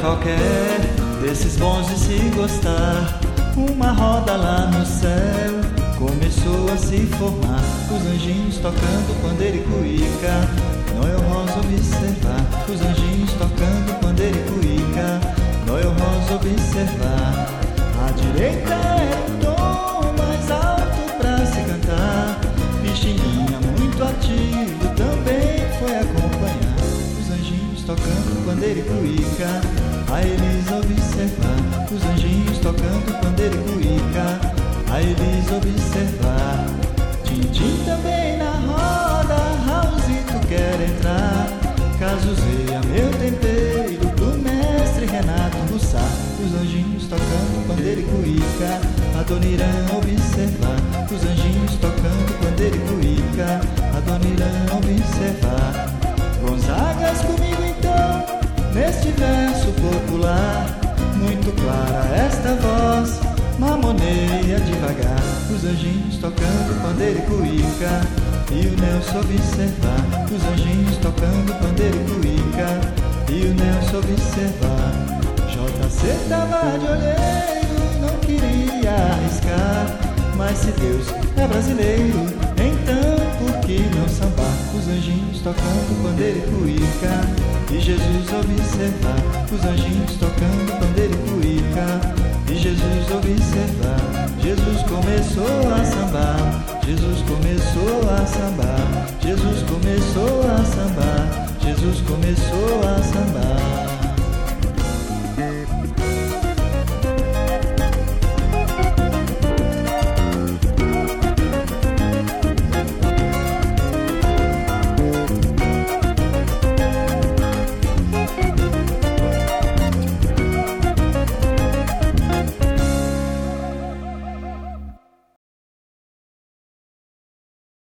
qualquer desses bons de se gostar. Uma roda lá no céu começou a se formar. Os anjinhos tocando pandeiro e cuíca. Noel Rosa observar. Os anjinhos tocando pandeiro e cuíca. A Elisa observar. Os anjinhos tocando pandeiro e cuíca. A Elisa observar. Tintim também na roda. Raulzito quer entrar. Cazuzeia meu tempero do mestre Renato Bussá. Os anjinhos tocando pandeiro e cuíca. A Dona Irã observar. Os anjinhos tocando pandeiro e cuíca. A Dona Irã observar. Neste verso popular. Muito clara esta voz, mamoneia devagar. Os anjinhos tocando pandeiro e cuíca. E o Nelson observar. Os anjinhos tocando pandeiro e cuíca. E o Nelson observar. JC tava de olheiro, não queria arriscar. Mas se Deus é brasileiro, então por que não sambar? Os anjinhos tocando pandeiro e cuíca. E Jesus observar os anjinhos tocando pandeiro e cuíca. E Jesus observar, Jesus começou a sambar. Jesus começou a sambar. Jesus começou a sambar. Jesus começou a sambar.